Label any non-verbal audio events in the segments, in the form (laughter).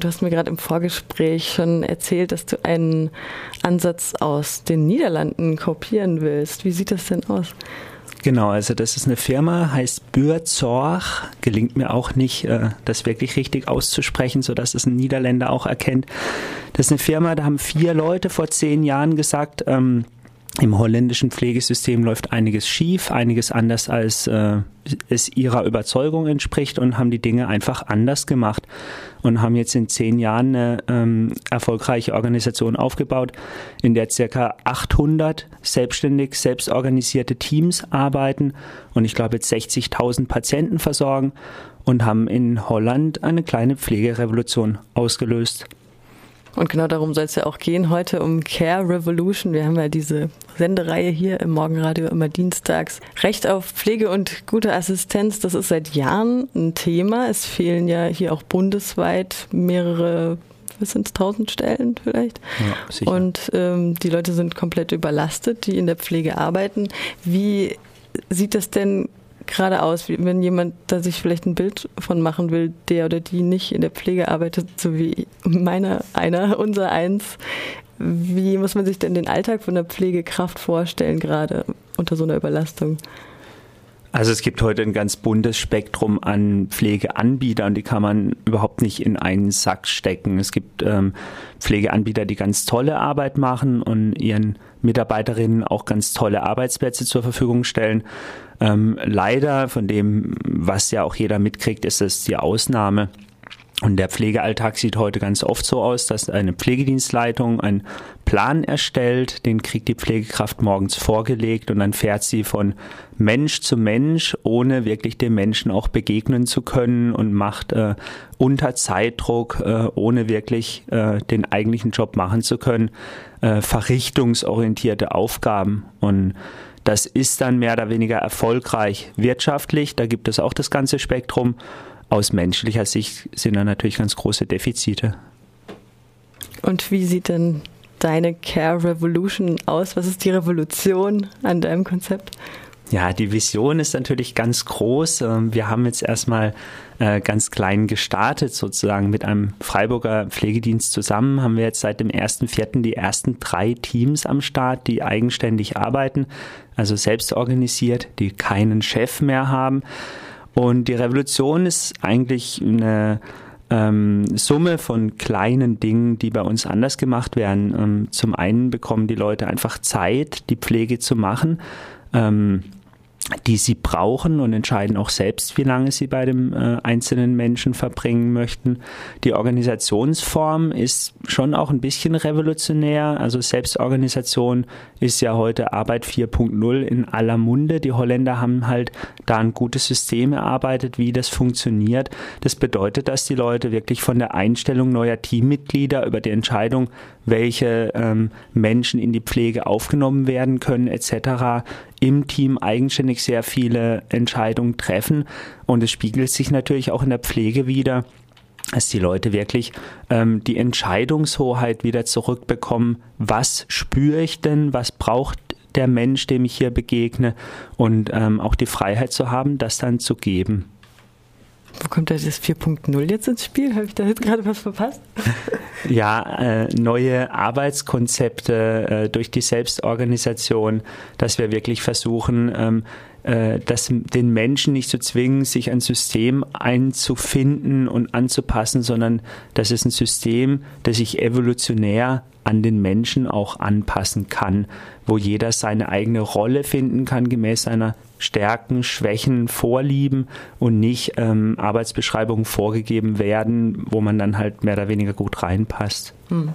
Du hast mir gerade im Vorgespräch schon erzählt, dass du einen Ansatz aus den Niederlanden kopieren willst. Wie sieht das denn aus? Genau, also das ist eine Firma, heißt Bürzorg. Gelingt mir auch nicht, äh, das wirklich richtig auszusprechen, sodass es ein Niederländer auch erkennt. Das ist eine Firma, da haben vier Leute vor zehn Jahren gesagt, ähm, im holländischen Pflegesystem läuft einiges schief, einiges anders, als äh, es ihrer Überzeugung entspricht und haben die Dinge einfach anders gemacht und haben jetzt in zehn Jahren eine ähm, erfolgreiche Organisation aufgebaut, in der circa 800 selbstständig, selbstorganisierte Teams arbeiten und ich glaube jetzt 60.000 Patienten versorgen und haben in Holland eine kleine Pflegerevolution ausgelöst. Und genau darum soll es ja auch gehen heute um Care Revolution. Wir haben ja diese Sendereihe hier im Morgenradio immer dienstags. Recht auf Pflege und gute Assistenz, das ist seit Jahren ein Thema. Es fehlen ja hier auch bundesweit mehrere was sind es, tausend Stellen vielleicht? Ja, sicher. Und ähm, die Leute sind komplett überlastet, die in der Pflege arbeiten. Wie sieht das denn gerade aus, wenn jemand da sich vielleicht ein Bild von machen will, der oder die nicht in der Pflege arbeitet, so wie meiner, einer, unser eins. Wie muss man sich denn den Alltag von der Pflegekraft vorstellen, gerade unter so einer Überlastung? Also es gibt heute ein ganz buntes Spektrum an Pflegeanbietern, die kann man überhaupt nicht in einen Sack stecken. Es gibt ähm, Pflegeanbieter, die ganz tolle Arbeit machen und ihren Mitarbeiterinnen auch ganz tolle Arbeitsplätze zur Verfügung stellen. Ähm, leider, von dem, was ja auch jeder mitkriegt, ist es die Ausnahme. Und der Pflegealltag sieht heute ganz oft so aus, dass eine Pflegedienstleitung einen Plan erstellt, den kriegt die Pflegekraft morgens vorgelegt und dann fährt sie von Mensch zu Mensch, ohne wirklich dem Menschen auch begegnen zu können und macht äh, unter Zeitdruck, äh, ohne wirklich äh, den eigentlichen Job machen zu können, äh, verrichtungsorientierte Aufgaben. Und das ist dann mehr oder weniger erfolgreich wirtschaftlich. Da gibt es auch das ganze Spektrum. Aus menschlicher Sicht sind da natürlich ganz große Defizite. Und wie sieht denn deine Care Revolution aus? Was ist die Revolution an deinem Konzept? Ja, die Vision ist natürlich ganz groß. Ähm, wir haben jetzt erstmal äh, ganz klein gestartet, sozusagen mit einem Freiburger Pflegedienst zusammen. Haben wir jetzt seit dem 1.4. die ersten drei Teams am Start, die eigenständig arbeiten, also selbst organisiert, die keinen Chef mehr haben. Und die Revolution ist eigentlich eine ähm, Summe von kleinen Dingen, die bei uns anders gemacht werden. Ähm, zum einen bekommen die Leute einfach Zeit, die Pflege zu machen. Ähm, die sie brauchen und entscheiden auch selbst, wie lange sie bei dem äh, einzelnen Menschen verbringen möchten. Die Organisationsform ist schon auch ein bisschen revolutionär. Also Selbstorganisation ist ja heute Arbeit 4.0 in aller Munde. Die Holländer haben halt da ein gutes System erarbeitet, wie das funktioniert. Das bedeutet, dass die Leute wirklich von der Einstellung neuer Teammitglieder über die Entscheidung, welche ähm, Menschen in die Pflege aufgenommen werden können etc. im Team eigenständig sehr viele Entscheidungen treffen und es spiegelt sich natürlich auch in der Pflege wieder dass die Leute wirklich ähm, die Entscheidungshoheit wieder zurückbekommen. Was spüre ich denn? Was braucht der Mensch, dem ich hier begegne? Und ähm, auch die Freiheit zu haben, das dann zu geben. Wo kommt das 4.0 jetzt ins Spiel? Habe ich da jetzt gerade was verpasst? (laughs) Ja, äh, neue Arbeitskonzepte äh, durch die Selbstorganisation, dass wir wirklich versuchen, ähm, äh, das, den Menschen nicht zu zwingen, sich ein System einzufinden und anzupassen, sondern das ist ein System, das sich evolutionär an den Menschen auch anpassen kann, wo jeder seine eigene Rolle finden kann, gemäß seiner Stärken, Schwächen, Vorlieben und nicht ähm, Arbeitsbeschreibungen vorgegeben werden, wo man dann halt mehr oder weniger gut reinpasst. Hm.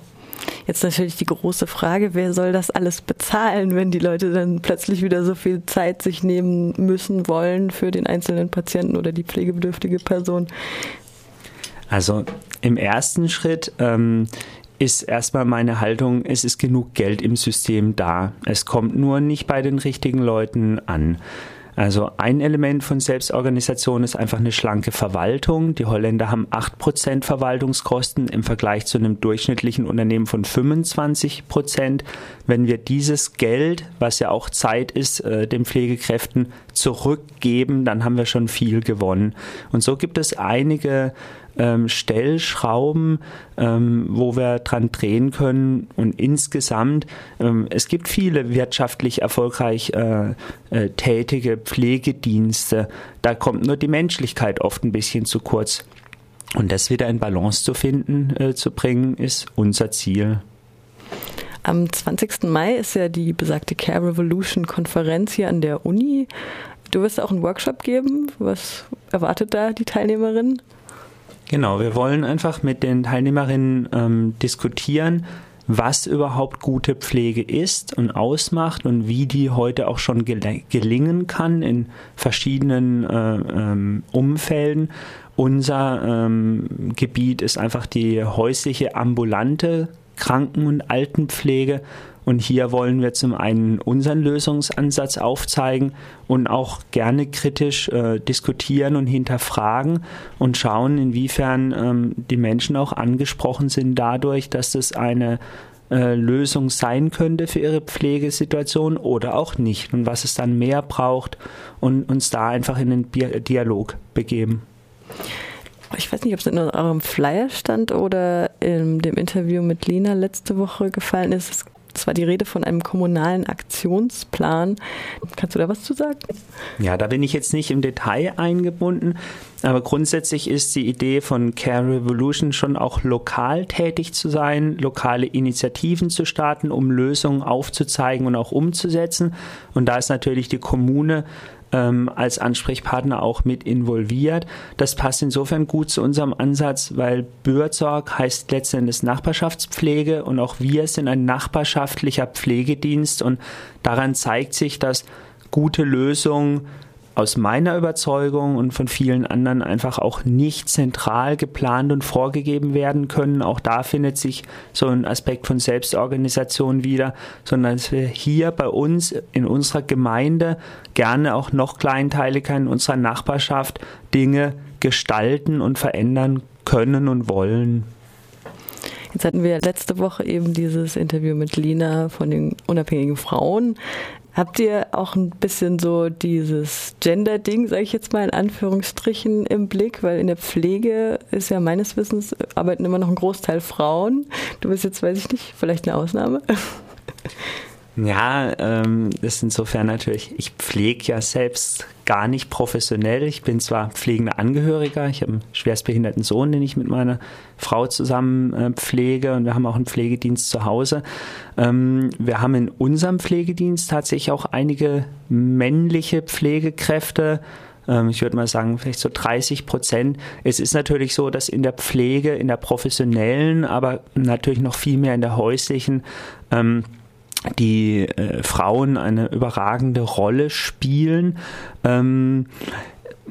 Jetzt natürlich die große Frage, wer soll das alles bezahlen, wenn die Leute dann plötzlich wieder so viel Zeit sich nehmen müssen wollen für den einzelnen Patienten oder die pflegebedürftige Person? Also im ersten Schritt ähm, ist erstmal meine Haltung, es ist genug Geld im System da. Es kommt nur nicht bei den richtigen Leuten an. Also ein Element von Selbstorganisation ist einfach eine schlanke Verwaltung. Die Holländer haben 8% Verwaltungskosten im Vergleich zu einem durchschnittlichen Unternehmen von 25%. Wenn wir dieses Geld, was ja auch Zeit ist, äh, den Pflegekräften zurückgeben, dann haben wir schon viel gewonnen. Und so gibt es einige ähm, Stellschrauben, ähm, wo wir dran drehen können. Und insgesamt, ähm, es gibt viele wirtschaftlich erfolgreich äh, äh, tätige Pflegedienste. Da kommt nur die Menschlichkeit oft ein bisschen zu kurz. Und das wieder in Balance zu finden, äh, zu bringen, ist unser Ziel. Am 20. Mai ist ja die besagte Care Revolution Konferenz hier an der Uni. Du wirst auch einen Workshop geben. Was erwartet da die Teilnehmerinnen? Genau, wir wollen einfach mit den Teilnehmerinnen ähm, diskutieren, was überhaupt gute Pflege ist und ausmacht und wie die heute auch schon gel gelingen kann in verschiedenen äh, ähm, Umfelden. Unser ähm, Gebiet ist einfach die häusliche ambulante Kranken- und Altenpflege. Und hier wollen wir zum einen unseren Lösungsansatz aufzeigen und auch gerne kritisch äh, diskutieren und hinterfragen und schauen, inwiefern ähm, die Menschen auch angesprochen sind dadurch, dass das eine äh, Lösung sein könnte für ihre Pflegesituation oder auch nicht und was es dann mehr braucht und uns da einfach in den Dialog begeben ich weiß nicht, ob es in eurem Flyer stand oder in dem Interview mit Lina letzte Woche gefallen ist. Es war die Rede von einem kommunalen Aktionsplan. Kannst du da was zu sagen? Ja, da bin ich jetzt nicht im Detail eingebunden, aber grundsätzlich ist die Idee von Care Revolution schon auch lokal tätig zu sein, lokale Initiativen zu starten, um Lösungen aufzuzeigen und auch umzusetzen. Und da ist natürlich die Kommune ähm, als Ansprechpartner auch mit involviert. Das passt insofern gut zu unserem Ansatz, weil Bürsorg heißt letztendlich Nachbarschaftspflege und auch wir sind ein nachbarschaftlicher Pflegedienst und daran zeigt sich, dass gute Lösungen aus meiner Überzeugung und von vielen anderen einfach auch nicht zentral geplant und vorgegeben werden können. Auch da findet sich so ein Aspekt von Selbstorganisation wieder, sondern dass wir hier bei uns in unserer Gemeinde gerne auch noch kleinteiliger in unserer Nachbarschaft Dinge gestalten und verändern können und wollen. Jetzt hatten wir letzte Woche eben dieses Interview mit Lina von den unabhängigen Frauen. Habt ihr auch ein bisschen so dieses Gender-Ding, sage ich jetzt mal in Anführungsstrichen, im Blick? Weil in der Pflege ist ja meines Wissens, arbeiten immer noch ein Großteil Frauen. Du bist jetzt, weiß ich nicht, vielleicht eine Ausnahme. Ja, ähm, das ist insofern natürlich, ich pflege ja selbst gar nicht professionell. Ich bin zwar pflegender Angehöriger, ich habe einen schwerstbehinderten Sohn, den ich mit meiner Frau zusammen äh, pflege und wir haben auch einen Pflegedienst zu Hause. Ähm, wir haben in unserem Pflegedienst tatsächlich auch einige männliche Pflegekräfte, ähm, ich würde mal sagen, vielleicht so 30 Prozent. Es ist natürlich so, dass in der Pflege, in der professionellen, aber natürlich noch viel mehr in der häuslichen, ähm, die äh, Frauen eine überragende Rolle spielen. Ähm,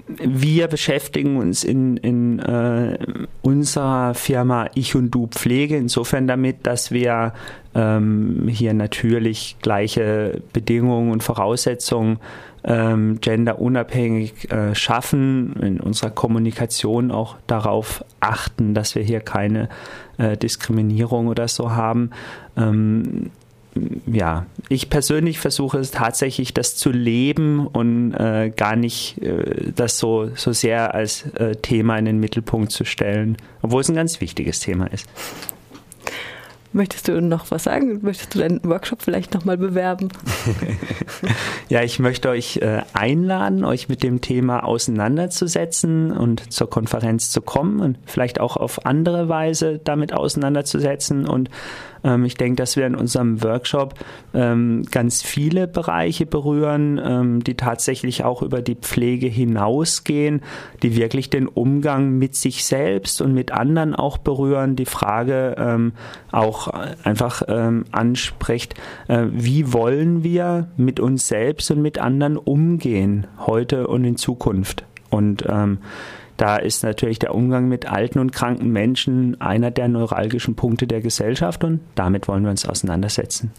wir beschäftigen uns in, in äh, unserer Firma Ich und Du Pflege insofern damit, dass wir ähm, hier natürlich gleiche Bedingungen und Voraussetzungen ähm, genderunabhängig äh, schaffen, in unserer Kommunikation auch darauf achten, dass wir hier keine äh, Diskriminierung oder so haben. Ähm, ja, ich persönlich versuche es tatsächlich, das zu leben und äh, gar nicht äh, das so, so sehr als äh, Thema in den Mittelpunkt zu stellen, obwohl es ein ganz wichtiges Thema ist. Möchtest du noch was sagen? Möchtest du deinen Workshop vielleicht nochmal bewerben? (laughs) ja, ich möchte euch äh, einladen, euch mit dem Thema auseinanderzusetzen und zur Konferenz zu kommen und vielleicht auch auf andere Weise damit auseinanderzusetzen und ähm, ich denke, dass wir in unserem Workshop ähm, ganz viele Bereiche berühren, ähm, die tatsächlich auch über die Pflege hinausgehen, die wirklich den Umgang mit sich selbst und mit anderen auch berühren, die Frage ähm, auch einfach ähm, anspricht, äh, wie wollen wir mit uns selbst und mit anderen umgehen, heute und in Zukunft. Und ähm, da ist natürlich der Umgang mit alten und kranken Menschen einer der neuralgischen Punkte der Gesellschaft und damit wollen wir uns auseinandersetzen.